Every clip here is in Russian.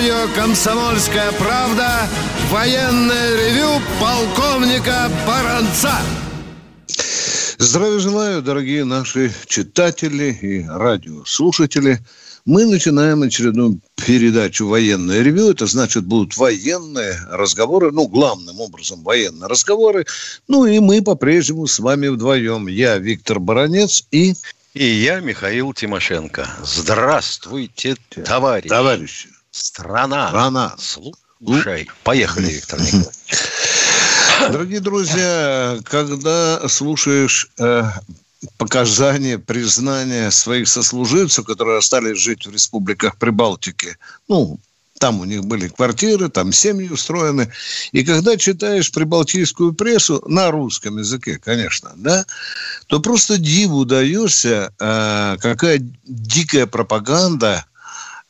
Радио «Комсомольская правда» военное ревю полковника Баранца. Здравия желаю, дорогие наши читатели и радиослушатели. Мы начинаем очередную передачу «Военное ревю». Это значит, будут военные разговоры, ну, главным образом военные разговоры. Ну, и мы по-прежнему с вами вдвоем. Я Виктор Баранец и... И я, Михаил Тимошенко. Здравствуйте, товарищи. Товарищи. Страна. Страна. Слушай. Поехали, Виктор Николаевич. Дорогие друзья, когда слушаешь э, показания, признания своих сослуживцев, которые остались жить в республиках Прибалтики, ну, там у них были квартиры, там семьи устроены. И когда читаешь прибалтийскую прессу, на русском языке, конечно, да, то просто диву даешься, э, какая дикая пропаганда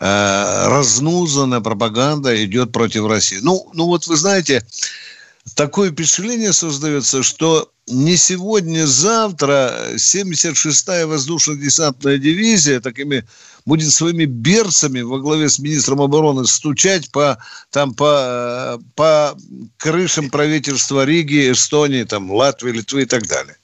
разнузанная пропаганда идет против России. Ну, ну вот вы знаете, такое впечатление создается, что не сегодня-завтра 76-я воздушно-десантная дивизия такими будет своими берцами во главе с министром обороны стучать по, там, по, по крышам правительства Риги, Эстонии, там, Латвии, Литвы и так далее.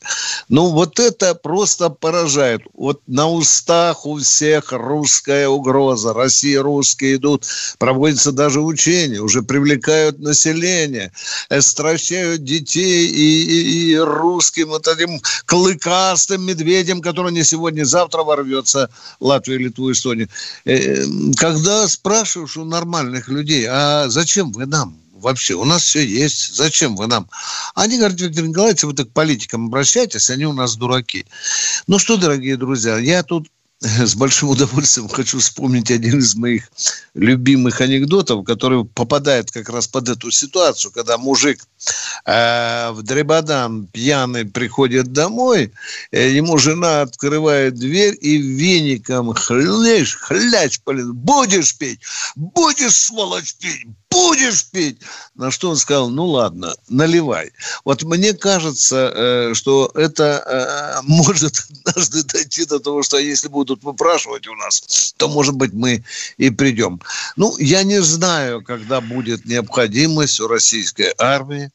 Ну, вот это просто поражает. Вот на устах у всех русская угроза. Россия русские идут. Проводятся даже учения. Уже привлекают население. Стращают детей и, и, и русским вот этим клыкастым медведем, который не сегодня-завтра ворвется Латвию, Литву, Эстонию. Когда спрашиваешь у нормальных людей, а зачем вы нам? вообще. У нас все есть. Зачем вы нам? Они говорят, Виктор Николаевич, вы так к политикам обращайтесь, они у нас дураки. Ну что, дорогие друзья, я тут с большим удовольствием хочу вспомнить один из моих любимых анекдотов, который попадает как раз под эту ситуацию, когда мужик э, в Дребодан пьяный приходит домой, э, ему жена открывает дверь и веником хлящ, хлящ, будешь пить, будешь, сволочь, пить, будешь пить. На что он сказал, ну ладно, наливай. Вот мне кажется, э, что это э, может однажды дойти до того, что если будут выпрашивать у нас, то, может быть, мы и придем. Ну, я не знаю, когда будет необходимость у российской армии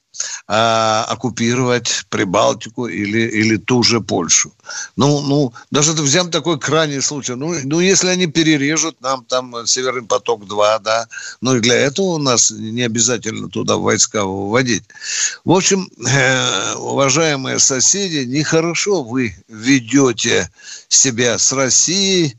а, оккупировать Прибалтику или, или ту же Польшу. Ну, ну, даже взяем такой крайний случай. Ну, ну, если они перережут нам там Северный поток-2, да, ну и для этого у нас не обязательно туда войска выводить. В общем, э, уважаемые соседи, нехорошо вы ведете себя с Россией.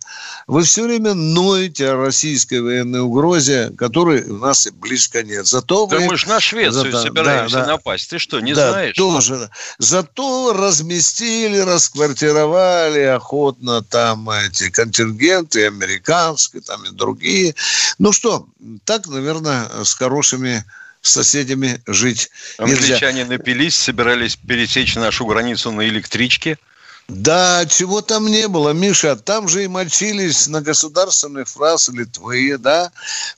Вы все время ноете о российской военной угрозе, которой у нас и близко нет. Зато да вы... мы же на Швецию Зато... собираемся да, да. Напасть. Ты что, не да, знаешь? тоже. Зато разместили, расквартировали охотно там эти контингенты, американские, там и другие. Ну что, так, наверное, с хорошими соседями жить Англичане нельзя. напились, собирались пересечь нашу границу на электричке. Да, чего там не было, Миша, там же и мочились на государственных фраз Литвы, да,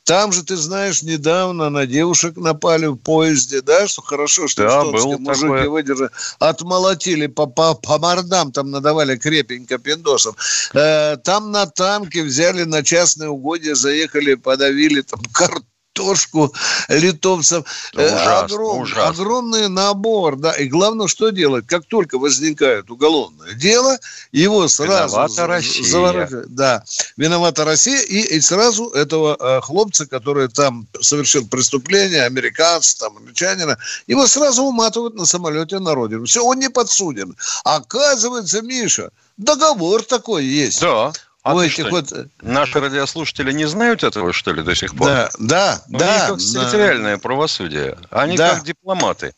там же, ты знаешь, недавно на девушек напали в поезде, да, что хорошо, что да, эстонские мужики такое. выдержали, отмолотили по, по, по мордам, там надавали крепенько пиндосов, э, там на танке взяли на частные угодья, заехали, подавили там картошку, картошку литовцев. Э, Ужасно, Огром- ужасно. Огромный набор, да. И главное, что делать? Как только возникает уголовное дело, его сразу... Виновата Россия. заворачивают. Да, виновата Россия. И, и сразу этого э, хлопца, который там совершил преступление, американца, там, англичанина, его сразу уматывают на самолете на родину. Все, он не подсуден. Оказывается, Миша, договор такой есть. Да. А У этих что, вот... Наши радиослушатели не знают этого, что ли, до сих пор? Да, да, У да. них как да. территориальное правосудие. Они Да. как дипломаты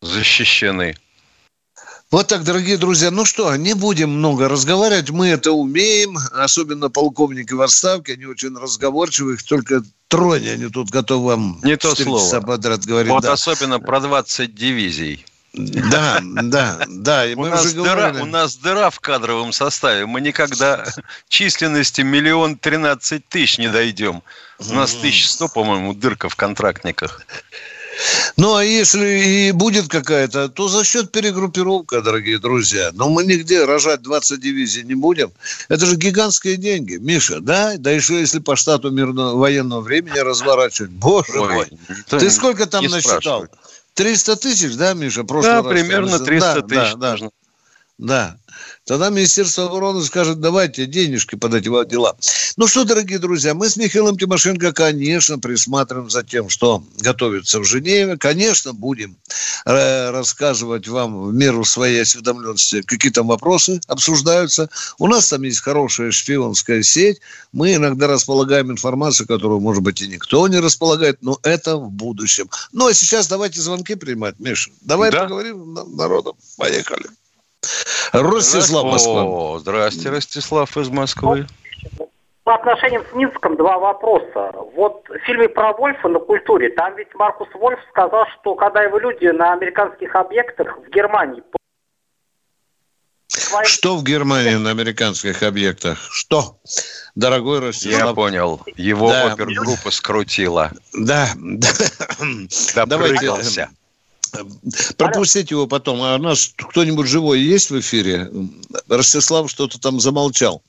защищены. Вот так, дорогие друзья. Ну что, не будем много разговаривать. Мы это умеем. Особенно полковники в отставке. Они очень разговорчивые. Их только троне они тут готовы вам Не то слово. подряд говорить. Вот да. особенно про 20 дивизий. Да, да, да. И у, нас дыра, у нас дыра в кадровом составе. Мы никогда численности миллион тринадцать тысяч не дойдем. У нас тысяч сто, по-моему, дырка в контрактниках. Ну, а если и будет какая-то, то за счет перегруппировка, дорогие друзья. Но мы нигде рожать 20 дивизий не будем. Это же гигантские деньги, Миша, да? Да еще если по штату мирного военного времени разворачивать. Боже Ой, мой. Ты сколько там насчитал? 300 тысяч, да, Миша? Да, примерно 300 да, тысяч. Да, да. да. Тогда Министерство обороны скажет, давайте денежки под эти дела. Ну что, дорогие друзья, мы с Михаилом Тимошенко, конечно, присматриваем за тем, что готовится в Женеве. Конечно, будем рассказывать вам в меру своей осведомленности, какие там вопросы обсуждаются. У нас там есть хорошая шпионская сеть. Мы иногда располагаем информацию, которую, может быть, и никто не располагает, но это в будущем. Ну, а сейчас давайте звонки принимать, Миша. Давай да. поговорим народом. Поехали. Ростислав, Москва. О, здрасте, Ростислав из Москвы. По отношениям с Минском два вопроса. Вот в фильме про Вольфа на культуре, там ведь Маркус Вольф сказал, что когда его люди на американских объектах в Германии... Что в Германии на американских объектах? Что? Дорогой Ростислав. Я понял. Его да. опергруппа скрутила. Да. да. Давайте. Пропустить его потом. А у нас кто-нибудь живой есть в эфире? Ростислав что-то там замолчал.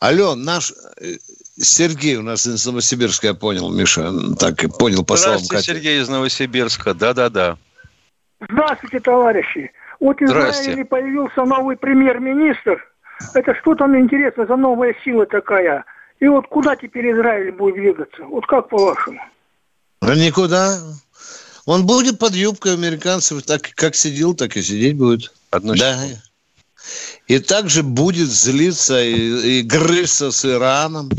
Алло, наш э, Сергей у нас из Новосибирска, я понял, Миша. Так и понял по словам Здравствуйте, Сергей из Новосибирска. Да-да-да. Здравствуйте, товарищи. Вот в Израиле появился новый премьер-министр. Это что там интересно за новая сила такая? И вот куда теперь Израиль будет двигаться? Вот как по-вашему? Да никуда. Он будет под юбкой американцев, так как сидел, так и сидеть будет. Да. И также будет злиться и, и грызться с Ираном,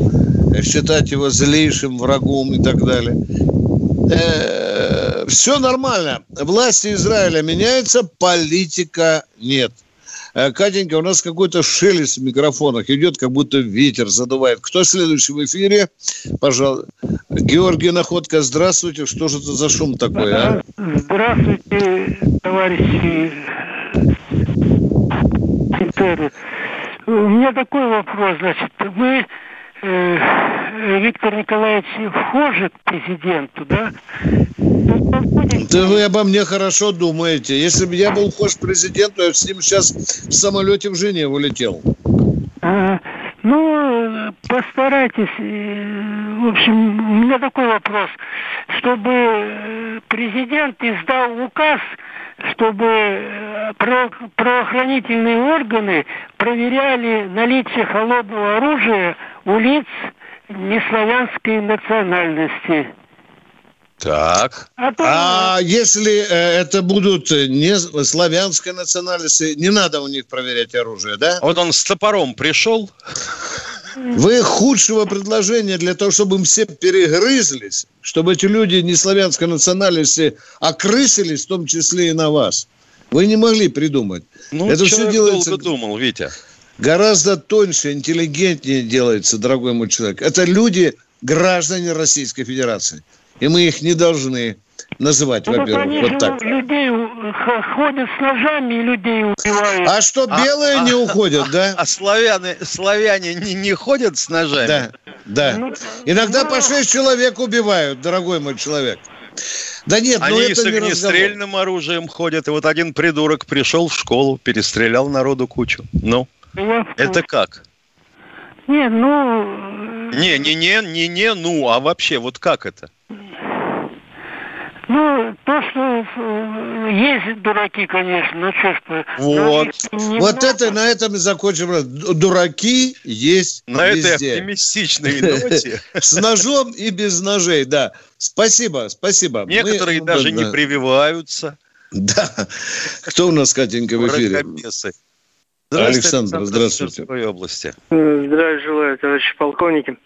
считать его злейшим врагом и так далее. Э, все нормально. Власти Израиля меняются, политика нет. Э, Катенька, у нас какой-то шелест в микрофонах идет, как будто ветер задувает. Кто следующий в эфире? Пожалуйста. Георгий Находка, здравствуйте. Что же это за шум такой, а? Здравствуйте, товарищи У меня такой вопрос, значит, мы э, Виктор Николаевич вхожи к президенту, да? Да вы обо мне хорошо думаете. Если бы я был вхож к президенту, я с ним сейчас в самолете в Женеву летел. А, ну, постарайтесь. Э, в общем, у меня такой вопрос. Чтобы э, президент издал указ, чтобы э, правоохранительные органы проверяли наличие холодного оружия у лиц неславянской национальности. Так. А, то... а если э, это будут не славянской национальности, не надо у них проверять оружие, да? Вот он с топором пришел. Вы худшего предложения для того, чтобы им все перегрызлись, чтобы эти люди не славянской национальности окрысились, в том числе и на вас. Вы не могли придумать. Ну, это все делается... долго думал, Витя. Гораздо тоньше, интеллигентнее делается, дорогой мой человек. Это люди, граждане Российской Федерации. И мы их не должны называть, ну, во-первых, вот так. людей ходят с ножами и людей убивают. А что, а, белые а, не уходят, да? А славяне, славяне не, не ходят с ножами? Да, да. Ну, Иногда ну, по шесть человек убивают, дорогой мой человек. Да нет, Они ну это с огнестрельным не оружием ходят, и вот один придурок пришел в школу, перестрелял народу кучу. Ну, Я... это как? Не, ну... Не, не, не, не, не, ну, а вообще, вот как это? Ну, то, что э, есть дураки, конечно, ну что ж Вот. Вот это на этом и закончим. Дураки есть На везде. этой оптимистичной ноте. С ножом и без ножей, да. Спасибо, спасибо. Некоторые даже не прививаются. Да. Кто у нас, Катенька, в эфире? Александр, здравствуйте. В области. Здравия желаю, товарищи полковники.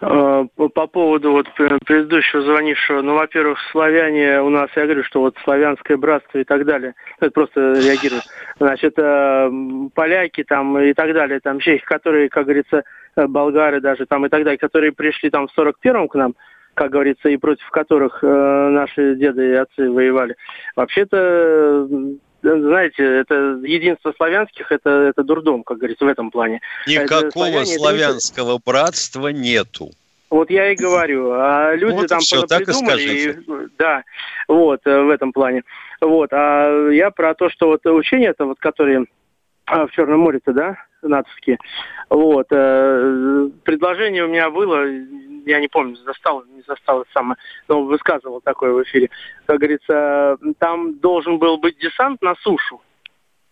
Э, по поводу вот предыдущего звонившего, ну, во-первых, славяне у нас, я говорю, что вот славянское братство и так далее, это просто реагирую. Значит, э, поляки там и так далее, там чехи, которые, как говорится, э, болгары даже там и так далее, которые пришли там в 41-м к нам, как говорится, и против которых наши деды и отцы воевали. Вообще-то знаете, это единство славянских, это, это дурдом, как говорится, в этом плане. Никакого славянского братства нету. Вот я и говорю. А люди вот там все, так придумали. И, да, вот, э, в этом плане. Вот. А я про то, что вот учение это вот, которые а, в Черном море-то, да, натовские. Вот. Э, предложение у меня было, я не помню, застал, не застал это самое, но высказывал такое в эфире. Как говорится, там должен был быть десант на сушу.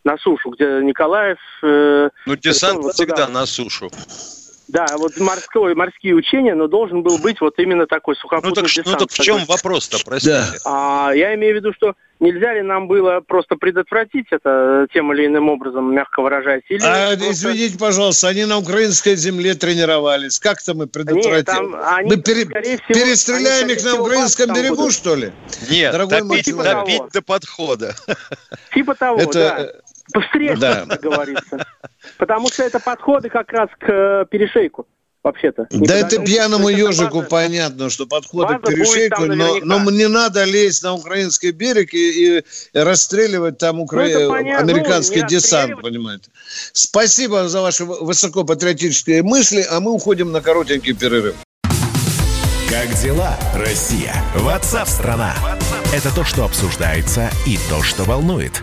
На сушу, где Николаев... Э, ну, десант всегда на сушу. Да, вот морской, морские учения, но должен был быть вот именно такой сухопутный ну, так, десант. Ну так в чем вопрос-то, простите? Да. А, я имею в виду, что нельзя ли нам было просто предотвратить это тем или иным образом, мягко выражаясь? Или а, просто... извините, пожалуйста, они на украинской земле тренировались. Как-то мы предотвратим? Нет, там, они, мы пере... всего, перестреляем они, их на украинском берегу, будут. что ли? Нет, Дорогой топить, типа топить до подхода. Типа того, это... да. Встреча, да. как говорится. Потому что это подходы как раз к э, перешейку вообще-то. Да это пьяному ежику база, понятно, что подходы к перешейку, но, но не надо лезть на украинский берег и, и расстреливать там укра... ну, американский ну, десант, понимаете. Спасибо за ваши высокопатриотические мысли, а мы уходим на коротенький перерыв. Как дела, Россия? Ватсап-страна! Это то, что обсуждается и то, что волнует.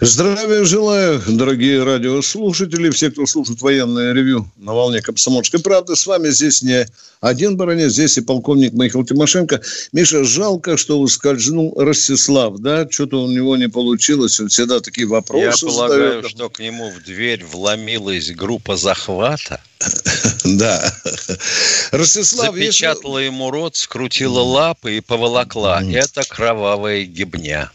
Здравия желаю, дорогие радиослушатели, все, кто слушает военное ревю на волне «Комсомольской правды». С вами здесь не один баронец, здесь и полковник Михаил Тимошенко. Миша, жалко, что ускользнул Ростислав, да? Что-то у него не получилось, он всегда такие вопросы Я полагаю, задает. что к нему в дверь вломилась группа захвата. Да. Ростислав... Запечатала ему рот, скрутила лапы и поволокла. Это кровавая гибня.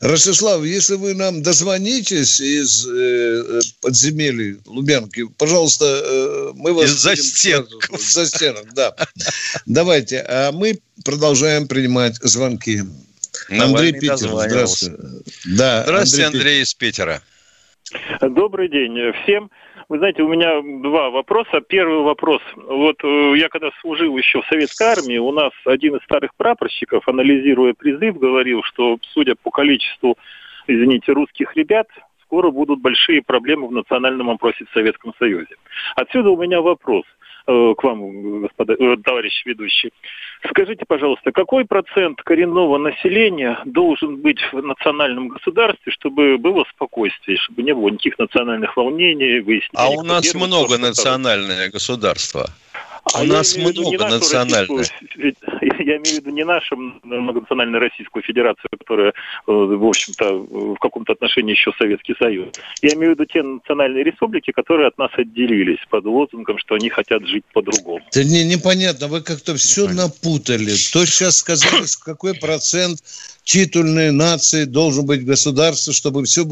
Ростислав, если вы нам дозвонитесь из э, э подземелий Лубянки, пожалуйста, э, мы вас... Из-за стенок. За стенок, да. Давайте, а мы продолжаем принимать звонки. Андрей Питер, здравствуйте. Да, здравствуйте, Андрей, Андрей из Питера. Добрый день всем. Вы знаете, у меня два вопроса. Первый вопрос. Вот э, я когда служил еще в советской армии, у нас один из старых прапорщиков, анализируя призыв, говорил, что судя по количеству, извините, русских ребят, скоро будут большие проблемы в национальном опросе в Советском Союзе. Отсюда у меня вопрос – к вам, господа, э, товарищ ведущий. Скажите, пожалуйста, какой процент коренного населения должен быть в национальном государстве, чтобы было спокойствие, чтобы не было никаких национальных волнений, выяснений? А у нас много национальное государство. А У нас много национальных. Я имею в виду не нашу многонациональную Российскую Федерацию, которая, э, в общем-то, в каком-то отношении еще Советский Союз. Я имею в виду те национальные республики, которые от нас отделились под лозунгом, что они хотят жить по-другому. Это не, непонятно, вы как-то все непонятно. напутали. То сейчас сказали, какой процент титульной нации должен быть государство, чтобы все...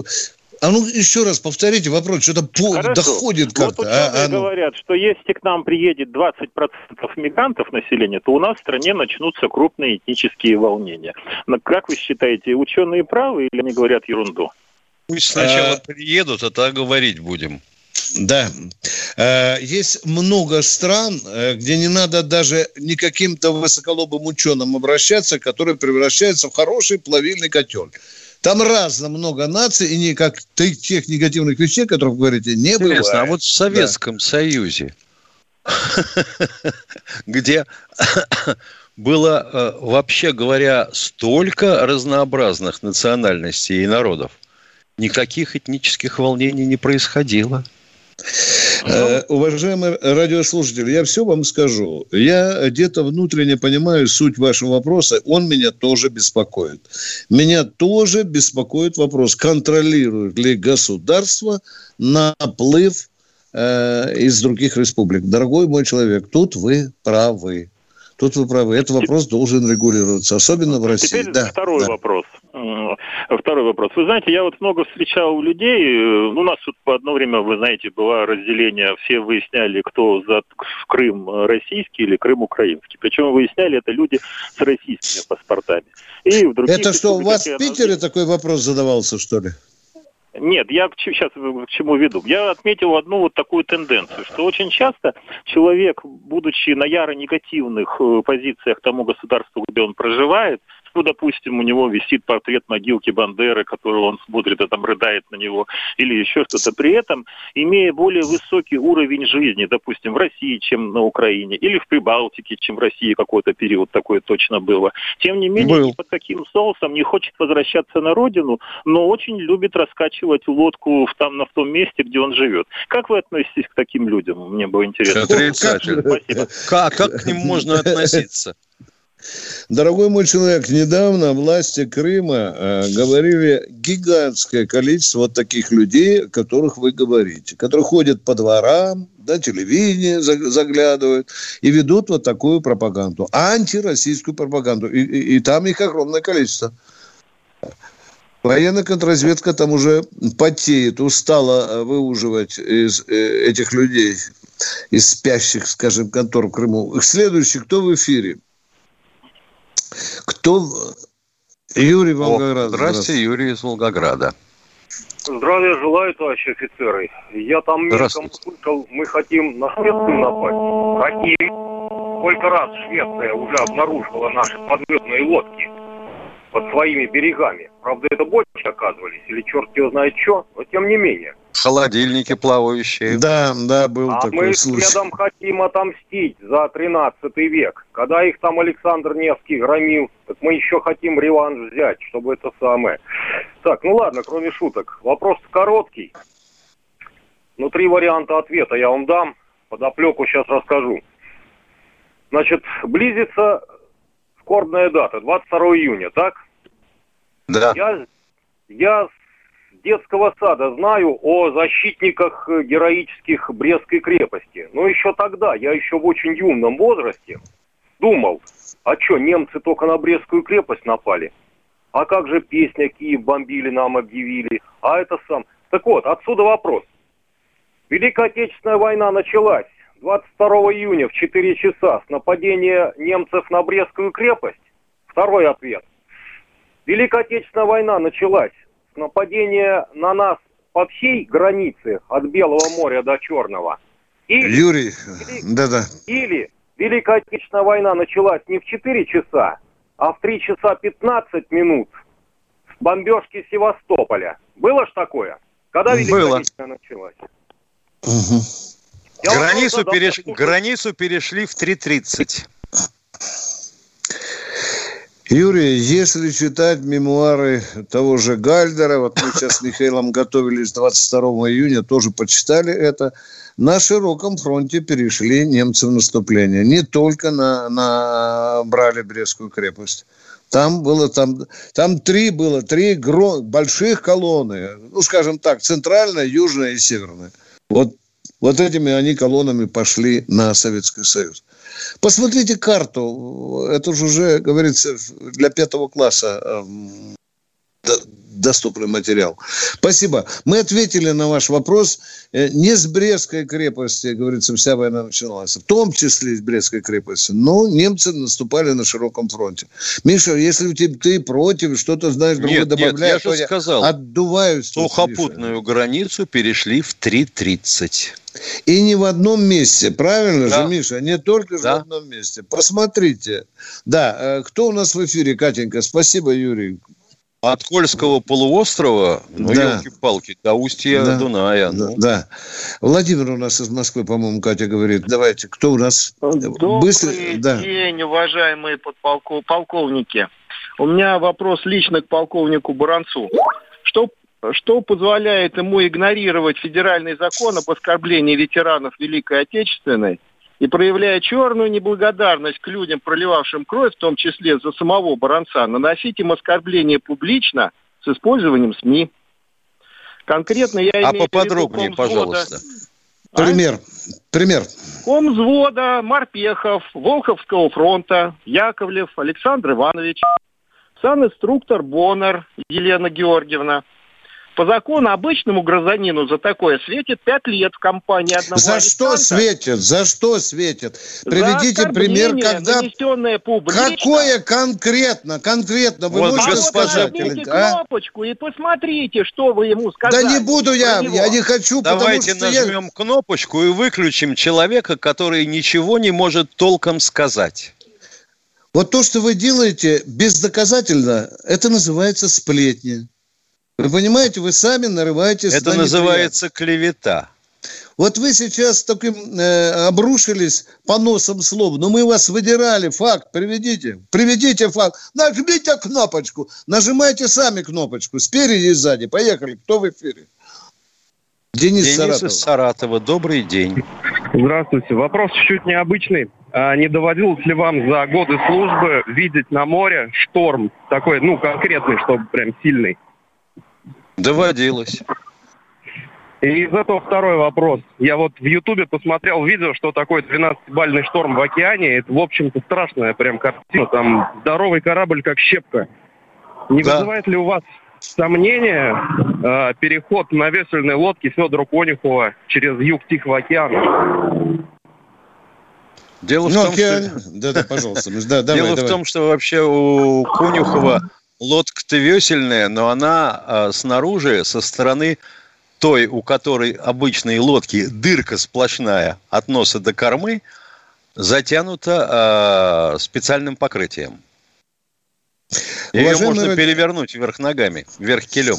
А ну еще раз повторите вопрос, что-то по... доходит как-то. Вот а, а, ну... говорят, что если к нам приедет 20% мигрантов населения, то у нас в стране начнутся крупные этнические волнения. Но как вы считаете, ученые правы или они говорят ерунду? Пусть сначала а... приедут, а тогда говорить будем. Да. Э, есть много стран, э, где не надо даже не каким-то высоколобым ученым обращаться, которые превращаются в хороший плавильный котел. Там разно много наций, и никак тех негативных вещей, о которых вы говорите, не Интересно, бывает. а вот в Советском да. Союзе, где было, э, вообще говоря, столько разнообразных национальностей и народов, никаких этнических волнений не происходило. Э, уважаемый радиослушатель, я все вам скажу. Я где-то внутренне понимаю суть вашего вопроса. Он меня тоже беспокоит. Меня тоже беспокоит вопрос, контролирует ли государство наплыв э, из других республик. Дорогой мой человек, тут вы правы. Тут вы правы. Этот вопрос должен регулироваться, особенно в России. Теперь да, второй да. вопрос. Второй вопрос. Вы знаете, я вот много встречал людей. Э, у нас тут по одно время, вы знаете, было разделение. Все выясняли, кто за Крым российский или Крым украинский. Причем выясняли это люди с российскими паспортами. И в это что, у вас в Питере такой вопрос задавался, что ли? Нет, я сейчас к чему веду. Я отметил одну вот такую тенденцию, что очень часто человек, будучи на яро негативных э, позициях тому государству, где он проживает, ну, допустим, у него висит портрет могилки Бандеры, который он смотрит и там рыдает на него, или еще что-то. При этом, имея более высокий уровень жизни, допустим, в России, чем на Украине, или в Прибалтике, чем в России какой-то период такое точно было, тем не менее, Был. под таким соусом не хочет возвращаться на родину, но очень любит раскачивать лодку в, там, в том месте, где он живет. Как вы относитесь к таким людям? Мне было интересно. Отрицательно. Спасибо. Как, как к ним можно относиться? Дорогой мой человек, недавно власти Крыма э, говорили гигантское количество вот таких людей, о которых вы говорите, которые ходят по дворам, да, телевидение заглядывают и ведут вот такую пропаганду, антироссийскую пропаганду. И, и, и там их огромное количество. Военная контрразведка там уже потеет, устала э, выуживать из э, этих людей, из спящих, скажем, контор в Крыму. Следующий, кто в эфире? Кто? Юрий Волгоград. Здравствуйте, Юрий из Волгограда. Здравия желаю, товарищи офицеры. Я там мельком слышал, мы хотим на Швецию напасть. Хотим. Сколько раз Швеция уже обнаружила наши подводные лодки под своими берегами. Правда, это бочки оказывались, или черт его знает что, но тем не менее. Холодильники плавающие. Да, да, был а такой мы случай. мы следом хотим отомстить за 13 век. Когда их там Александр Невский громил, так мы еще хотим реванш взять, чтобы это самое. Так, ну ладно, кроме шуток. Вопрос короткий. Ну, три варианта ответа я вам дам. Подоплеку сейчас расскажу. Значит, близится скорбная дата, 22 июня, так? Да. Я, я с детского сада знаю о защитниках э, героических Брестской крепости. Но еще тогда, я еще в очень юном возрасте, думал, а что, немцы только на Брестскую крепость напали? А как же песня «Киев бомбили» нам объявили? А это сам... Так вот, отсюда вопрос. Великая Отечественная война началась 22 июня в 4 часа с нападения немцев на Брестскую крепость. Второй ответ – Великая Отечественная война началась с нападения на нас по всей границе от Белого моря до Черного. Или, Юрий, да-да. Или Великая Отечественная война началась не в 4 часа, а в 3 часа 15 минут с бомбежки Севастополя. Было ж такое? Когда Великая Было. Отечественная началась? Угу. Границу, переш... Границу перешли в 3.30. Юрий, если читать мемуары того же Гальдера, вот мы сейчас с Михаилом готовились 22 июня, тоже почитали это, на широком фронте перешли немцы в наступление. Не только на, на брали Брестскую крепость. Там было, там, там три было, три гро, больших колонны. Ну, скажем так, центральная, южная и северная. Вот, вот этими они колоннами пошли на Советский Союз. Посмотрите карту. Это же уже, говорится, для пятого класса эм, доступный материал. Спасибо. Мы ответили на ваш вопрос. Э, не с Брестской крепости, говорится, вся война начиналась. В том числе из Брестской крепости. Но немцы наступали на широком фронте. Миша, если ты, против, что-то знаешь, другое нет, добавляешь, нет, я же сказал, отдуваюсь. Сухопутную границу перешли в 3.30. И не в одном месте, правильно да. же, Миша? Не только да. в одном месте. Посмотрите. Да, э, кто у нас в эфире, Катенька? Спасибо, Юрий. От Кольского полуострова, ну, да. елки-палки, до устья да. Дуная. Ну. Да. Владимир у нас из Москвы, по-моему, Катя говорит. Давайте, кто у нас? Добрый Быстро... да. день, уважаемые подполков... полковники. У меня вопрос лично к полковнику Баранцу. Что что позволяет ему игнорировать федеральный закон об оскорблении ветеранов Великой Отечественной и проявляя черную неблагодарность к людям, проливавшим кровь, в том числе за самого Баранца, наносить им оскорбление публично с использованием СМИ. Конкретно я а имею а поподробнее, в виду пожалуйста. Пример. А? Пример. Комзвода, Морпехов, Волховского фронта, Яковлев, Александр Иванович, санинструктор Боннер Елена Георгиевна – по закону обычному гражданину за такое светит 5 лет в компании одного За что светит? За что светит? Приведите пример, когда... Какое конкретно? Конкретно вы вот, можете сказать? А? кнопочку и посмотрите, что вы ему сказали. Да не буду я, я не хочу, Давайте потому что нажмем я... кнопочку и выключим человека, который ничего не может толком сказать. Вот то, что вы делаете бездоказательно, это называется сплетни. Вы понимаете, вы сами нарываетесь Это на называется клевета. Вот вы сейчас таким э, обрушились по носам слов, но мы вас выдирали. Факт, приведите. Приведите факт. Нажмите кнопочку. Нажимайте сами кнопочку. Спереди и сзади. Поехали. Кто в эфире? Денис, Денис Саратова. из Саратова. Добрый день. Здравствуйте. Вопрос чуть необычный. А не доводилось ли вам за годы службы видеть на море шторм такой, ну, конкретный, чтобы прям сильный? Доводилось. И из этого второй вопрос. Я вот в Ютубе посмотрел видео, что такое 12-бальный шторм в океане. Это, в общем-то, страшная прям картина. Там здоровый корабль, как щепка. Не да. вызывает ли у вас сомнения э, переход на весельной лодке Федора Конюхова через юг Тихого океана? Дело ну, в том, океан... что... Да, да, пожалуйста. Да, давай, Дело давай. в том, что вообще у Конюхова лодка-то весельная, но она а, снаружи, со стороны той, у которой обычные лодки, дырка сплошная от носа до кормы, затянута а, специальным покрытием. Ее можно ради... перевернуть вверх ногами, вверх килем.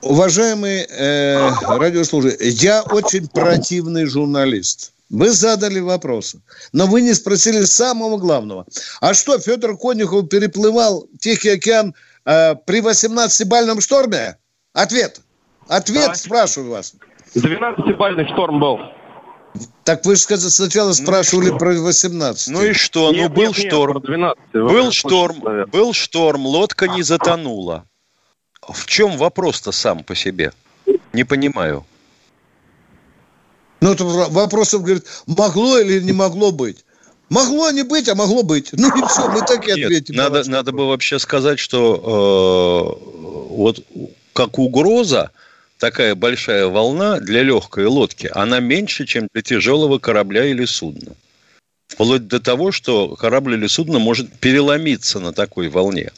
Уважаемые э, радиослушатели, я очень противный журналист. Вы задали вопросы, но вы не спросили самого главного. А что, Федор Конюхов переплывал Тихий океан э, при 18-бальном шторме? Ответ. Ответ, да. спрашиваю вас. 12-бальный шторм был. Так вы же сначала ну спрашивали ну, про 18. Ну и что? Нет, ну был нет, шторм. Нет, 12, был шторм, наверное. был шторм, лодка не затонула. В чем вопрос-то сам по себе? Не понимаю. Ну, это вопросов, говорит, могло или не могло быть? Могло не быть, а могло быть. Ну и все, мы так и ответим. Нет, надо, надо бы вообще сказать, что э, вот как угроза такая большая волна для легкой лодки, она меньше, чем для тяжелого корабля или судна. Вплоть до того, что корабль или судно может переломиться на такой волне.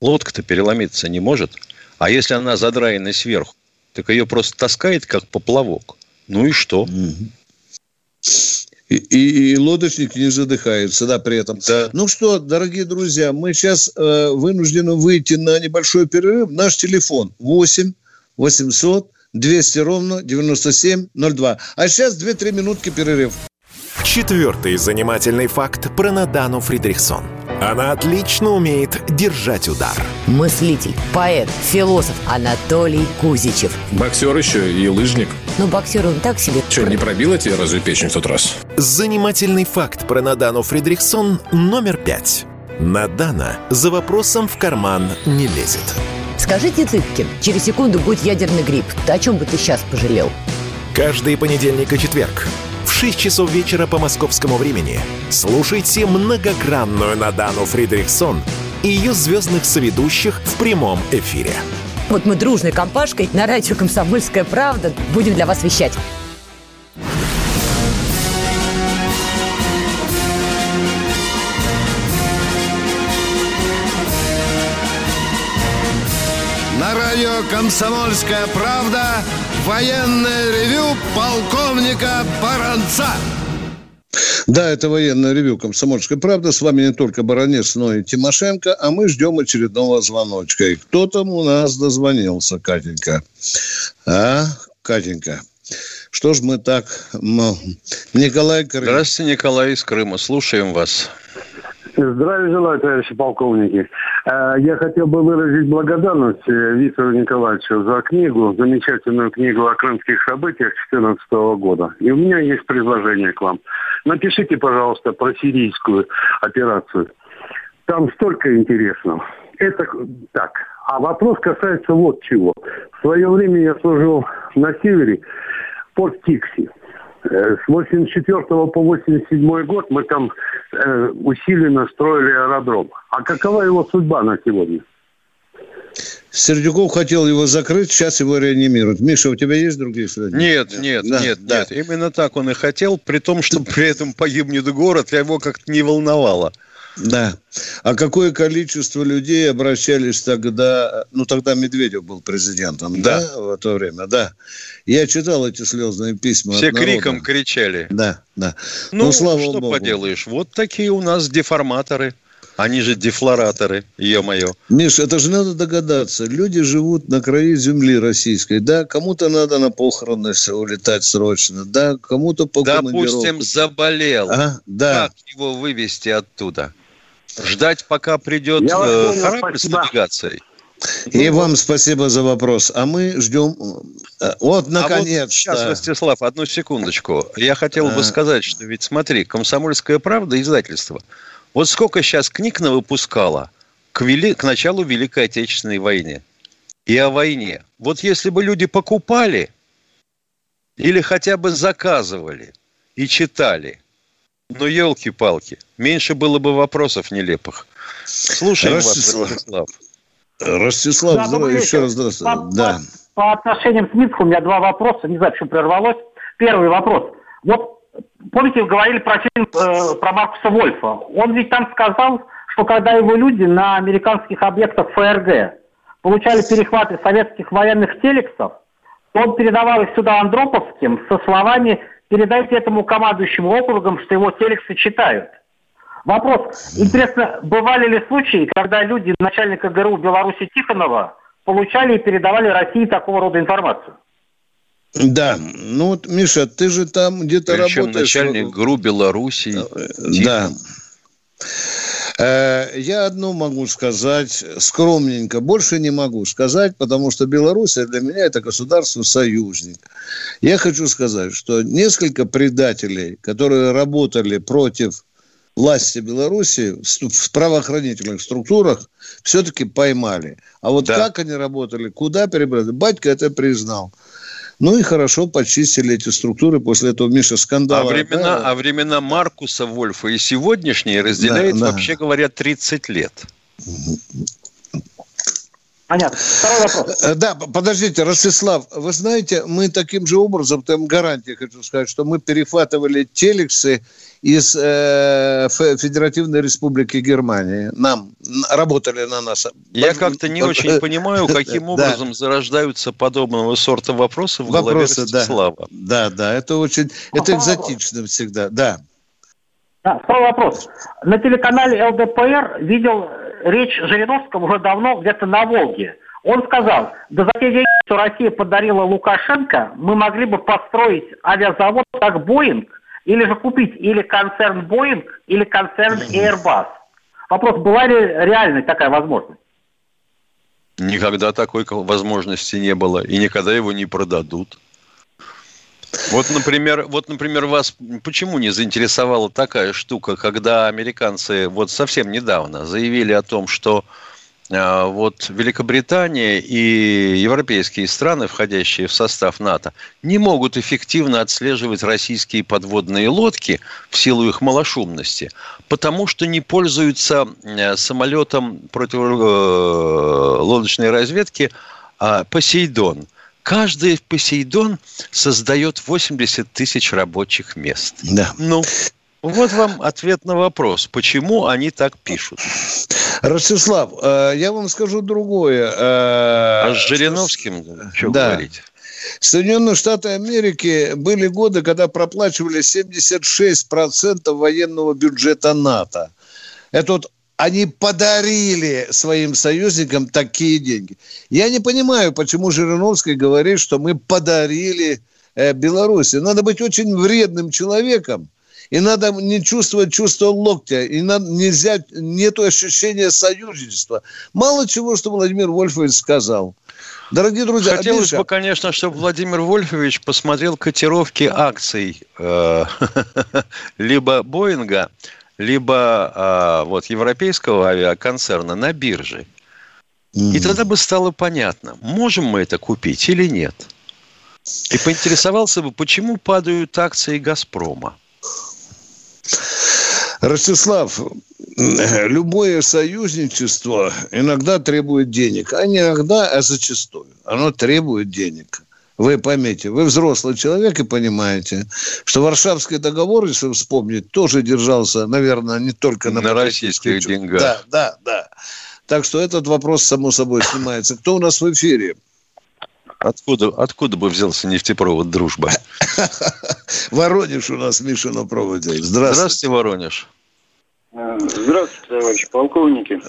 Лодка-то переломиться не может. А если она задраена сверху, так ее просто таскает, как поплавок. Ну и что? Mm-hmm. И, и, и лодочник не задыхается, да, при этом. Да. Ну что, дорогие друзья, мы сейчас э, вынуждены выйти на небольшой перерыв. Наш телефон 8 800 200 ровно 9702. А сейчас 2-3 минутки перерыв. Четвертый занимательный факт про Надану Фридрихсон – она отлично умеет держать удар. Мыслитель, поэт, философ Анатолий Кузичев. Боксер еще и лыжник. Ну, боксер он так себе. Что, не пробила тебе разве печень в тот раз? Занимательный факт про Надану Фридрихсон номер пять. Надана за вопросом в карман не лезет. Скажите, Цыпкин, через секунду будет ядерный грипп. Ты о чем бы ты сейчас пожалел? Каждый понедельник и четверг в 6 часов вечера по московскому времени слушайте многогранную Надану Фридрихсон и ее звездных соведущих в прямом эфире. Вот мы дружной компашкой на радио «Комсомольская правда» будем для вас вещать. На радио «Комсомольская правда» Военное ревю полковника Баранца. Да, это военное ревю «Комсомольская правда». С вами не только Баранец, но и Тимошенко. А мы ждем очередного звоночка. И кто там у нас дозвонился, Катенька? А, Катенька, что ж мы так... Николай Крым. Здравствуйте, Николай из Крыма. Слушаем вас. Здравия желаю, товарищи полковники. Э, я хотел бы выразить благодарность э, Виктору Николаевичу за книгу, замечательную книгу о крымских событиях 2014 года. И у меня есть предложение к вам. Напишите, пожалуйста, про сирийскую операцию. Там столько интересного. Это так. А вопрос касается вот чего. В свое время я служил на севере, порт Тикси. С 84 по 87 год мы там э, усиленно строили аэродром. А какова его судьба на сегодня? Сердюков хотел его закрыть, сейчас его реанимируют. Миша, у тебя есть другие сведения? Нет, нет, да, нет, да. нет. Именно так он и хотел, при том, что при этом погибнет город, его как-то не волновало. Да. А какое количество людей обращались тогда, ну тогда Медведев был президентом, да, да в то время, да. Я читал эти слезные письма. Все криком кричали. Да, да. Ну, ну слава что Богу. поделаешь, вот такие у нас деформаторы. Они же дефлораторы, ё-моё. Миш, это же надо догадаться. Люди живут на краю земли российской, да? Кому-то надо на похороны улетать срочно, да? Кому-то по Допустим, заболел. А? Да. Как его вывести оттуда? Ждать, пока придет э, корабль с навигацией? И ну, вам спасибо за вопрос. А мы ждем... Э, вот, наконец-то. А вот сейчас, Ростислав, одну секундочку. Я хотел а... бы сказать, что ведь смотри, «Комсомольская правда» издательство. Вот сколько сейчас книг навыпускало к, вели... к началу Великой Отечественной войны и о войне. Вот если бы люди покупали или хотя бы заказывали и читали – ну, елки-палки. Меньше было бы вопросов нелепых. Слушаем Ростислав. вас, Ростислав. Ростислав, да, еще раз здравствуйте. По, да. по, по отношениям к Минску у меня два вопроса. Не знаю, почему прервалось. Первый вопрос. Вот помните, вы говорили про фильм э, про Маркуса Вольфа. Он ведь там сказал, что когда его люди на американских объектах ФРГ получали перехваты советских военных телексов, то он передавал их сюда Андроповским со словами передайте этому командующему округам, что его телексы читают. Вопрос. Интересно, бывали ли случаи, когда люди начальника ГРУ Беларуси Тихонова получали и передавали России такого рода информацию? Да, ну вот, Миша, ты же там где-то Причем работаешь. начальник ГРУ Беларуси. Да. Э, я одно могу сказать скромненько, больше не могу сказать, потому что Беларусь для меня это государство-союзник. Я хочу сказать, что несколько предателей, которые работали против власти Беларуси в правоохранительных структурах все-таки поймали. А вот да. как они работали, куда перебрали, батька это признал. Ну и хорошо почистили эти структуры после этого, Миша, скандала. А времена, да? а времена Маркуса Вольфа и сегодняшние разделяет, да, да. вообще говоря, 30 лет. Понятно. Второй вопрос. Э, да, подождите, Ростислав, вы знаете, мы таким же образом, там гарантия хочу сказать, что мы перехватывали телексы из э, Федеративной Республики Германии. Нам работали на нас. Я как-то не очень понимаю, каким образом зарождаются подобного сорта вопросы в голове Ростислава. Да, да, это очень, это экзотично всегда, да. Да, второй вопрос. На телеканале ЛДПР видел речь Жириновского уже давно где-то на Волге. Он сказал, да за те деньги, что Россия подарила Лукашенко, мы могли бы построить авиазавод как Боинг, или же купить или концерн Боинг, или концерн Airbus. Вопрос, была ли реальной такая возможность? Никогда такой возможности не было, и никогда его не продадут. Вот, например, вот, например, вас почему не заинтересовала такая штука, когда американцы вот совсем недавно заявили о том, что э, вот Великобритания и европейские страны, входящие в состав НАТО, не могут эффективно отслеживать российские подводные лодки в силу их малошумности, потому что не пользуются э, самолетом противолодочной э, разведки а «Посейдон». Каждый Посейдон создает 80 тысяч рабочих мест. Да. Ну, вот вам ответ на вопрос, почему они так пишут. Ростислав, э, я вам скажу другое. Э, а с Жириновским что да. говорить? Соединенные Штаты Америки были годы, когда проплачивали 76% военного бюджета НАТО. Это вот они подарили своим союзникам такие деньги. Я не понимаю, почему Жириновский говорит, что мы подарили э, Беларуси. Надо быть очень вредным человеком, и надо не чувствовать чувство локтя, и надо, нельзя, нету ощущения союзничества. Мало чего, что Владимир Вольфович сказал. Дорогие друзья, хотелось Миша... бы, конечно, чтобы Владимир Вольфович посмотрел котировки акций э, либо Боинга, либо а, вот европейского авиаконцерна на бирже. И тогда бы стало понятно, можем мы это купить или нет. И поинтересовался бы, почему падают акции «Газпрома»? Ростислав, любое союзничество иногда требует денег, а не иногда, а зачастую. Оно требует денег. Вы поймите, вы взрослый человек и понимаете, что Варшавский договор, если вспомнить, тоже держался, наверное, не только на, на российских деньгах. Да, да, да. Так что этот вопрос, само собой, снимается. Кто у нас в эфире? Откуда, откуда бы взялся нефтепровод «Дружба»? Воронеж у нас, Миша, на проводе. Здравствуйте. Здравствуйте, Воронеж. Здравствуйте, товарищи полковники.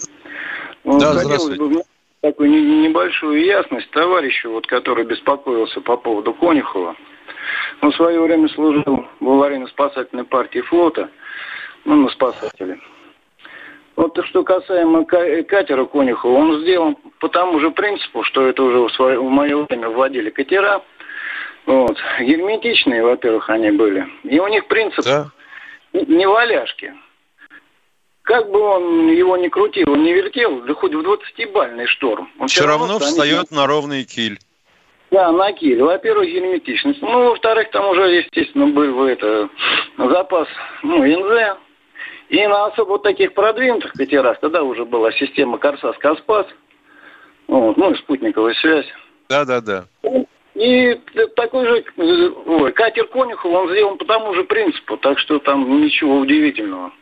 Да, здравствуйте. Бы такую небольшую ясность товарищу, вот, который беспокоился по поводу Конюхова. Он в свое время служил в аварийно-спасательной партии флота, ну, на спасателе. Вот что касаемо катера Конюхова, он сделан по тому же принципу, что это уже в, свое, в мое время вводили катера. Вот. Герметичные, во-первых, они были. И у них принцип да. не валяшки. Как бы он его не крутил, он не вертел, да хоть в 20-бальный шторм. Он все, все равно, равно встает на ровный киль. Да, на киль. Во-первых, герметичность. Ну, во-вторых, там уже, естественно, был это, запас ну, НЗ, и на особо вот таких продвинутых катерах тогда уже была система Корсас Каспас, вот, ну и спутниковая связь. Да, да, да. И такой же ой, катер Конюхов, он сделан по тому же принципу, так что там ничего удивительного.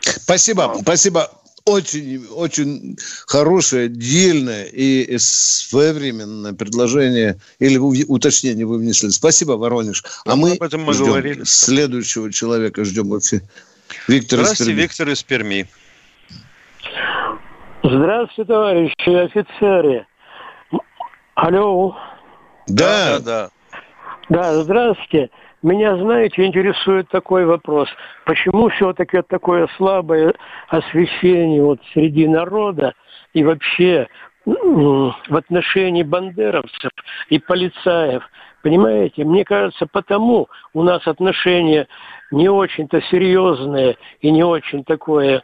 Спасибо, вот. спасибо. Очень, очень хорошее, дельное и своевременное предложение или уточнение вы внесли. Спасибо, Воронеж. А ну, мы, об этом мы ждем говорили. следующего человека, ждем вообще. Виктор Здравствуйте, из Виктор из Перми. Здравствуйте, товарищи офицеры. Алло. Да, да, да. Да, здравствуйте. Меня, знаете, интересует такой вопрос. Почему все-таки такое слабое освещение вот среди народа и вообще в отношении бандеровцев и полицаев? Понимаете, мне кажется, потому у нас отношения не очень-то серьезные и не очень такое,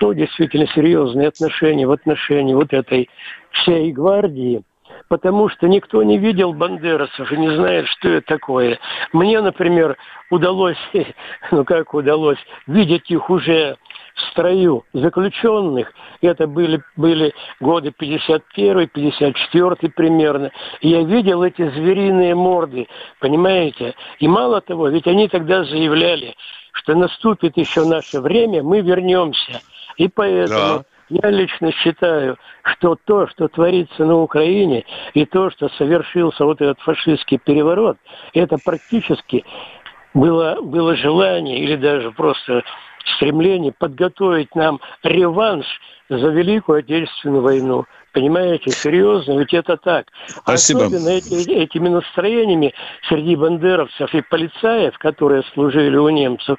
ну, действительно серьезные отношения в отношении вот этой всей гвардии, потому что никто не видел бандерасов и не знает, что это такое. Мне, например, удалось, ну как удалось, видеть их уже в строю заключенных. Это были, были годы 51 54 примерно. И я видел эти звериные морды, понимаете? И мало того, ведь они тогда заявляли, что наступит еще наше время, мы вернемся. И поэтому... Да. Я лично считаю, что то, что творится на Украине, и то, что совершился вот этот фашистский переворот, это практически было, было желание или даже просто стремление подготовить нам реванш за Великую Отечественную войну. Понимаете, серьезно, ведь это так. Спасибо. Особенно эти, этими настроениями среди бандеровцев и полицаев, которые служили у немцев,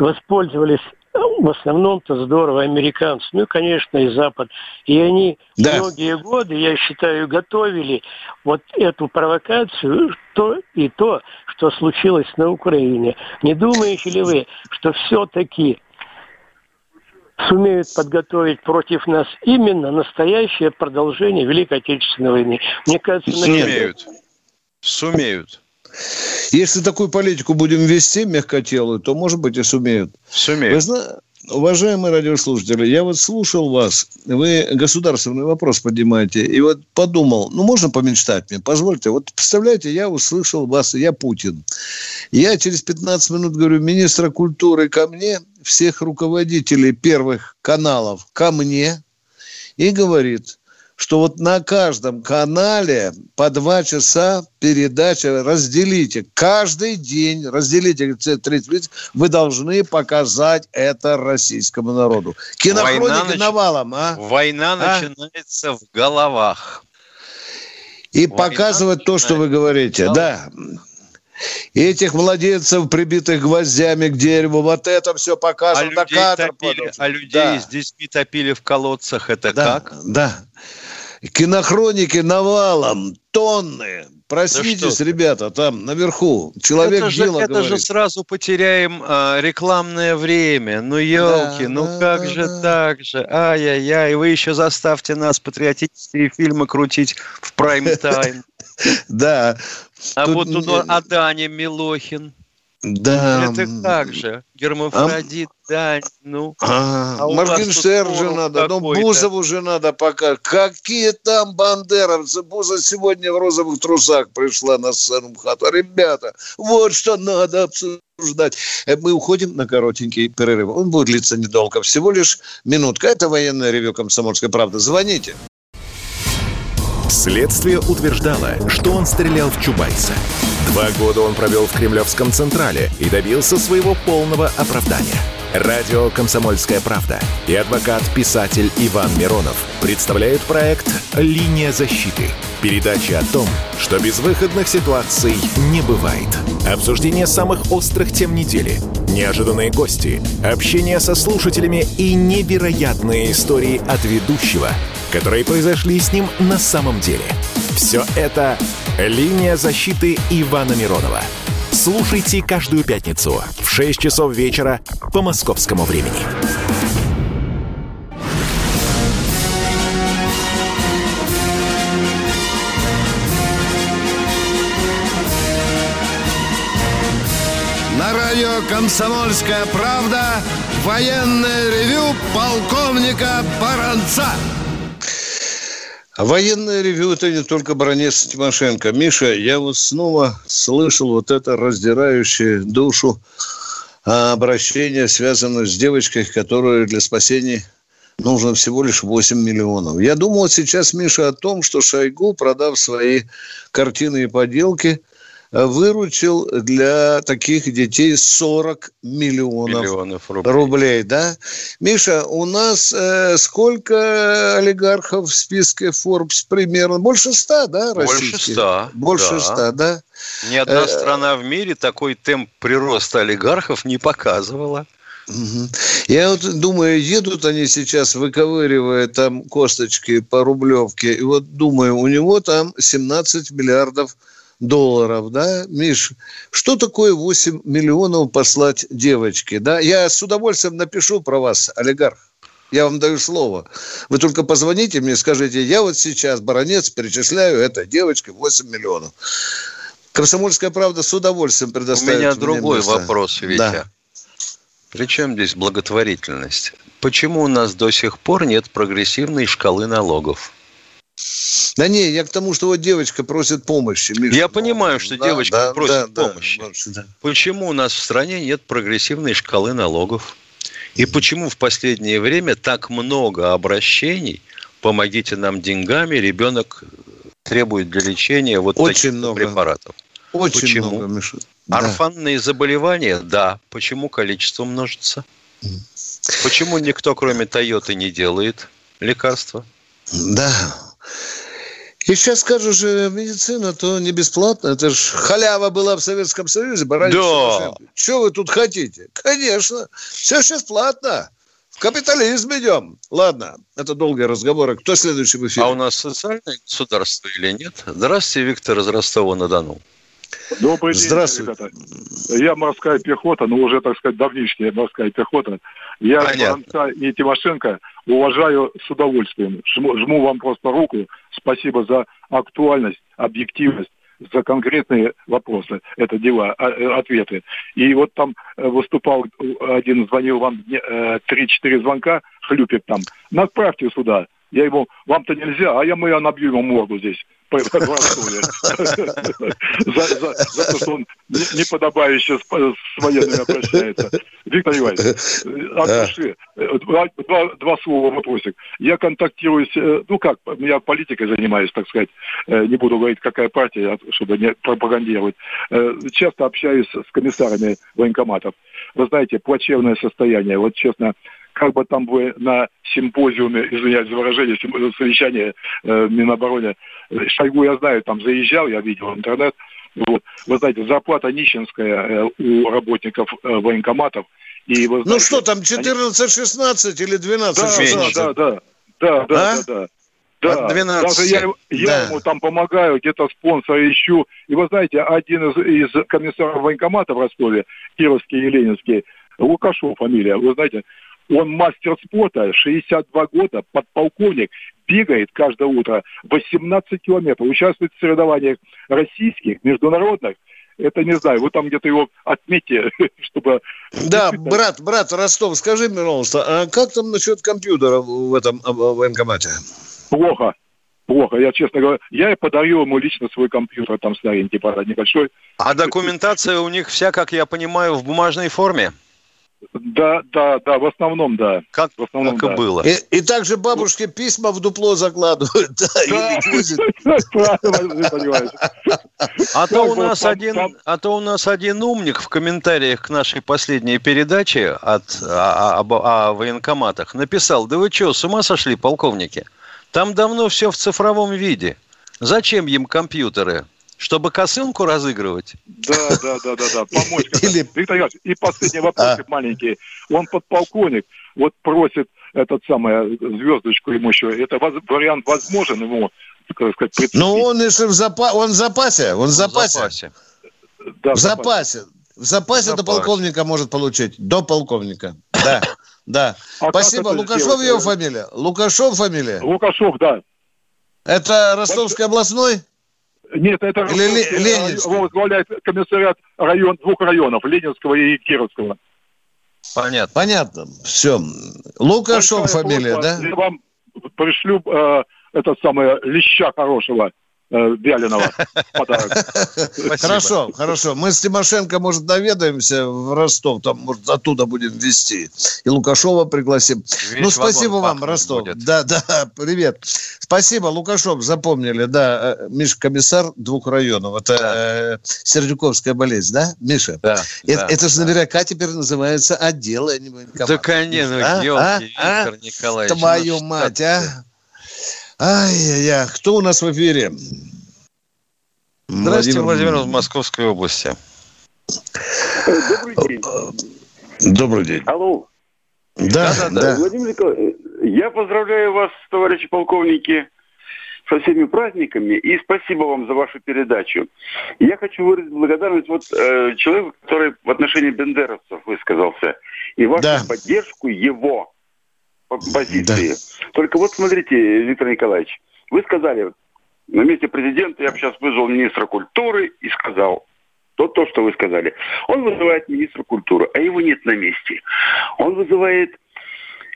воспользовались в основном-то здорово американцы, ну и, конечно, и Запад. И они да. многие годы, я считаю, готовили вот эту провокацию, то и то, что случилось на Украине. Не думаете ли вы, что все-таки сумеют подготовить против нас именно настоящее продолжение Великой Отечественной войны? Мне кажется, сумеют. Сумеют. Если такую политику будем вести мягкотелую, то, может быть, и сумеют. Сумеют. Вы знаете, Уважаемые радиослушатели, я вот слушал вас, вы государственный вопрос поднимаете, и вот подумал, ну, можно помечтать мне, позвольте. Вот представляете, я услышал вас, я Путин. Я через 15 минут говорю, министра культуры ко мне, всех руководителей первых каналов ко мне, и говорит, что вот на каждом канале по два часа передача разделите. Каждый день разделите 30 вы должны показать это российскому народу. Кинохроника Война навалом, а? Война а? начинается в головах. И Война показывать то, что вы говорите. Да. И этих младенцев, прибитых гвоздями к дереву, вот это все показывают. А людей, топили, а людей да. с детьми топили в колодцах, это да, как? Да, кинохроники навалом, тонны. Проснитесь, да ребята, там наверху. Человек это же, дело это говорит. же сразу потеряем а, рекламное время. Ну, елки, да, ну да, как да, же да. так же? Ай-яй-яй, вы еще заставьте нас патриотические фильмы крутить в прайм-тайм. Да. А вот тут Адане Милохин. Да. Это как же? Гермафродит, а? Дань, ну. А, а Моргенштерн же надо, ну Бузову же надо пока. Какие там бандеровцы? Буза сегодня в розовых трусах пришла на сцену МХАТа. Ребята, вот что надо обсуждать. Э, мы уходим на коротенький перерыв. Он будет длиться недолго, всего лишь минутка. Это военное ревю «Комсомольской правды». Звоните. Следствие утверждало, что он стрелял в Чубайса. Два года он провел в Кремлевском Централе и добился своего полного оправдания. Радио «Комсомольская правда» и адвокат-писатель Иван Миронов представляют проект «Линия защиты». Передача о том, что безвыходных ситуаций не бывает. Обсуждение самых острых тем недели, неожиданные гости, общение со слушателями и невероятные истории от ведущего – которые произошли с ним на самом деле. Все это «Линия защиты Ивана Миронова». Слушайте каждую пятницу в 6 часов вечера по московскому времени. На радио «Комсомольская правда» военное ревю полковника Баранца. А военное ревю – это не только баронец Тимошенко. Миша, я вот снова слышал вот это раздирающее душу обращение, связанное с девочкой, которая для спасения нужно всего лишь 8 миллионов. Я думал сейчас, Миша, о том, что Шойгу, продав свои картины и поделки – выручил для таких детей 40 миллионов, миллионов рублей. рублей. Да? Миша, у нас э, сколько олигархов в списке Forbes примерно? Больше ста, да, российских? Больше ста. Больше да. ста, да? Ни одна э, страна в мире такой темп прироста олигархов не показывала. Я вот думаю, едут они сейчас, выковыривая там косточки по рублевке, и вот думаю, у него там 17 миллиардов долларов, да, Миш, что такое 8 миллионов послать девочке, да? Я с удовольствием напишу про вас, олигарх. Я вам даю слово. Вы только позвоните мне, скажите, я вот сейчас, баронец, перечисляю этой девочке 8 миллионов. Комсомольская правда с удовольствием предоставит. У меня другой место. вопрос, Витя. Да. Причем здесь благотворительность? Почему у нас до сих пор нет прогрессивной шкалы налогов? Да не, я к тому, что вот девочка просит помощи. Миша. Я понимаю, что да, девочка да, просит да, помощи. Да, почему у нас в стране нет прогрессивной шкалы налогов? И почему в последнее время так много обращений «помогите нам деньгами», ребенок требует для лечения вот Очень таких много. препаратов? Очень Почему? много, Миша. Да. Орфанные заболевания? Да. Почему количество множится? Почему никто, кроме Тойоты, не делает лекарства? Да. И сейчас скажешь, же медицина, то не бесплатно. Это же халява была в Советском Союзе. Да. Что вы тут хотите? Конечно. Все сейчас платно. В капитализм идем. Ладно, это долгий разговор. А кто следующий в эфире? А у нас социальное государство или нет? Здравствуйте, Виктор из Ростова-на-Дону. Добрый день, Здравствуйте. ребята. Я морская пехота, но уже, так сказать, давнишняя морская пехота. Я Баранца и Тимошенко уважаю с удовольствием. Жму, жму вам просто руку. Спасибо за актуальность, объективность за конкретные вопросы, это дела, а, э, ответы. И вот там э, выступал один, звонил вам 3-4 э, звонка, хлюпит там. Направьте сюда. Я ему, вам-то нельзя, а я мы набью ему морду здесь за, за, за то, что он неподобающе с, военными обращается. Виктор Иванович, от души, два, два, два слова вопросик. Я контактирую с, э, ну как, я политикой занимаюсь, так сказать, э, не буду говорить, какая партия, чтобы не пропагандировать. Э, часто общаюсь с комиссарами военкоматов. Вы знаете, плачевное состояние. Вот честно, как бы там вы на симпозиуме, извиняюсь за выражение, совещание э, Минобороны, Шойгу я знаю, там заезжал, я видел интернет, вот. Вы знаете, зарплата нищенская э, у работников э, военкоматов. И, вы ну знаете, ну что там, 14-16 они... или 12 да, да, да, да, да, а? да, да. Да, 12. даже я, я да. ему там помогаю, где-то спонсора ищу. И вы знаете, один из, из комиссаров военкомата в Ростове, Кировский и Ленинский, Лукашов фамилия, вы знаете, Он мастер спорта, 62 года, подполковник, бегает каждое утро 18 километров, участвует в соревнованиях российских, международных. Это не знаю, вы там где-то его отметьте, чтобы... Да, брат, брат, Ростов, скажи мне, пожалуйста, а как там насчет компьютера в этом военкомате? Плохо плохо. Я, честно говоря, я подарил ему лично свой компьютер, там старенький, правда, небольшой. А документация у них вся, как я понимаю, в бумажной форме? Да, да, да, в основном, да. Как, в основном, как да. и было. И, и также бабушке письма в дупло закладывают. Да, А то у нас один, а то у нас один умник в комментариях к нашей последней передаче от, о, о, о военкоматах написал, да вы что, с ума сошли, полковники? Там давно все в цифровом виде. Зачем им компьютеры? Чтобы косынку разыгрывать? Да, да, да, да, да. Помочь. Или... Виктор Иванович, и последний вопрос а. маленький. Он подполковник, вот просит этот самый звездочку ему еще. Это воз... вариант возможен ему, так сказать, прицепить. Ну, он если в, запа... он в запасе, он в запасе. В запасе. Да, в запасе. В запасе до полковника может получить. До полковника. Да. Да. А Спасибо. Лукашов его фамилия? Лукашов фамилия? Лукашов, да. Это Ростовский областной? Нет, это Или Ленинский. возглавляет комиссариат район, двух районов, Ленинского и Кировского. Понятно. Понятно. Все. Лукашов фамилия, да? Я вам пришлю э, это самое леща хорошего э, вяленого подарок. Хорошо, хорошо. Мы с Тимошенко, может, наведаемся в Ростов, там, может, оттуда будем вести. И Лукашова пригласим. Весь ну, спасибо вам, Ростов. Будет. Да, да, привет. Спасибо, Лукашов, запомнили, да. Э, Миша, комиссар двух районов. Это да. э, Сердюковская болезнь, да, Миша? Да. Это, да, это же да. наверняка теперь называется отдел, а не военкомат. Да, конечно, а? елки, а? Виктор а? Николаевич. Твою ну, мать, а? Ай-яй-яй, кто у нас в эфире? Здравствуйте, Владимир, Владимир из Московской области. Добрый день. Добрый день. Алло. Да, да, да. Владимир Николаевич, я поздравляю вас, товарищи полковники, со всеми праздниками и спасибо вам за вашу передачу. Я хочу выразить благодарность вот э, человеку, который в отношении бендеровцев высказался, и вашу да. поддержку его позиции. Да. Только вот смотрите, Виктор Николаевич, вы сказали, на месте президента я бы сейчас вызвал министра культуры и сказал, то, то, что вы сказали. Он вызывает министра культуры, а его нет на месте. Он вызывает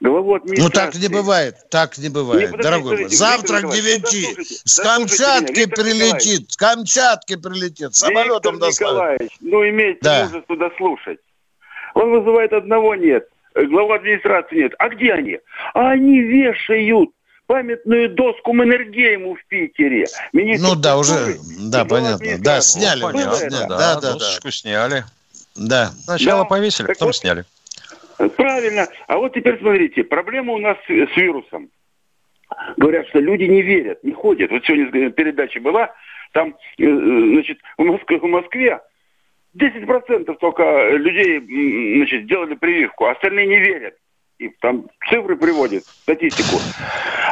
главу администрации. Ну так не бывает, так не бывает, не, дорогой мой. Завтра к девяти с Камчатки прилетит, с Камчатки прилетит, самолетом Николаевич, ну имейте да. мужество дослушать. Он вызывает одного нет, главу администрации нет. А где они? А они вешают памятную доску Маннергейму в Питере. Министр ну да, уже, да, понятно. Да, сняли. Ну, понятно, да, да, да, досочку да. сняли. Да. Сначала да. повесили, так потом вот, сняли. Правильно. А вот теперь смотрите, проблема у нас с, с вирусом. Говорят, что люди не верят, не ходят. Вот сегодня передача была, там, э, э, значит, в Москве, в Москве 10% только людей, значит, сделали прививку, а остальные не верят. И там цифры приводят, статистику.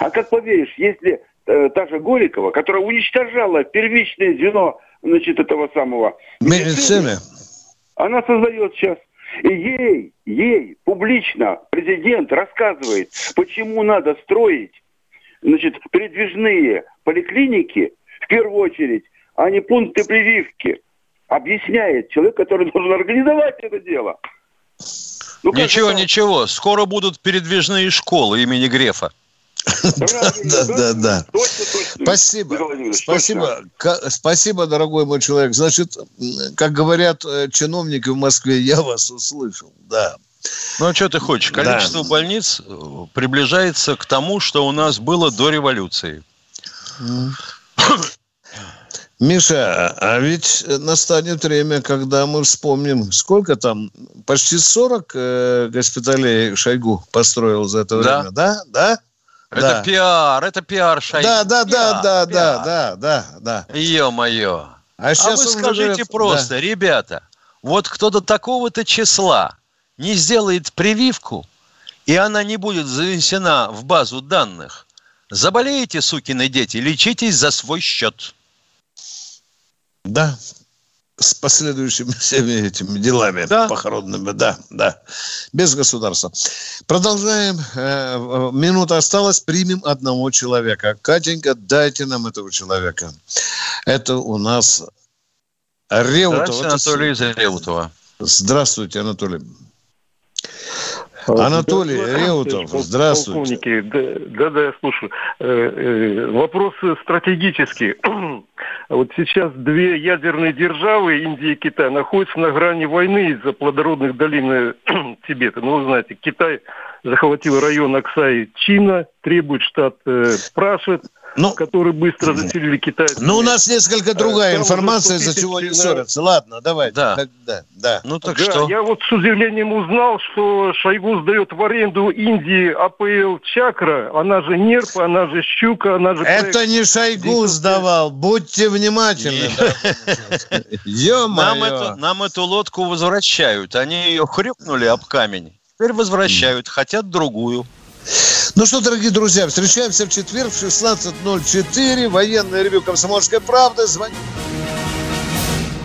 А как поверишь, если э, та же Голикова, которая уничтожала первичное звено, значит, этого самого... Медицины. Она создает сейчас. И ей, ей публично президент рассказывает, почему надо строить, значит, передвижные поликлиники, в первую очередь, а не пункты прививки. Объясняет человек, который должен организовать это дело. Ну, ничего, это? ничего. Скоро будут передвижные школы имени Грефа. Да, да, да. Спасибо. Спасибо. Спасибо, дорогой мой человек. Значит, как говорят э, чиновники в Москве, я вас услышал. Да. Ну, а что ты хочешь? Количество да. больниц э, приближается к тому, что у нас было до революции. Миша, а ведь настанет время, когда мы вспомним, сколько там, почти 40 э, госпиталей Шойгу построил за это да. время, да? Да? Это да. пиар, это пиар Шойгу. Да, да, да, да, да, да, да, да. Ё-моё. А, сейчас а вы скажите говорят, просто, да. ребята, вот кто до такого-то числа не сделает прививку, и она не будет занесена в базу данных, заболеете, сукины дети, лечитесь за свой счет. Да. с последующими всеми этими делами да? похоронными. Да, да. Без государства. Продолжаем. Э, минута осталась. Примем одного человека. Катенька, дайте нам этого человека. Это у нас Реутов. Здравствуйте, Анатолий из Реутова. Здравствуйте, Анатолий. Анатолий Реутов, здравствуйте. Полковники, да, да, я слушаю. Э, э, вопрос стратегический. Вот сейчас две ядерные державы, Индия и Китай, находятся на грани войны из-за плодородных долин Тибета. Ну, вы знаете, Китай захватил район Аксай Чина, требует штат э, Прашет, ну, которые быстро заселили китайцы. Ну, у нас несколько другая информация, из-за чего не ссорятся. Ладно, давай. Да. да, да. Ну так да, что? Я вот с удивлением узнал, что Шойгу сдает в аренду Индии АПЛ Чакра. Она же Нерп, она же Щука, она же... Это не Шойгу сдавал. Будьте внимательны. Нам эту, нам эту лодку возвращают. Они ее хрюкнули об камень. Теперь возвращают. Хотят другую. Ну что, дорогие друзья, встречаемся в четверг в 16.04. Военное ревю «Комсомольской правды». Звоните.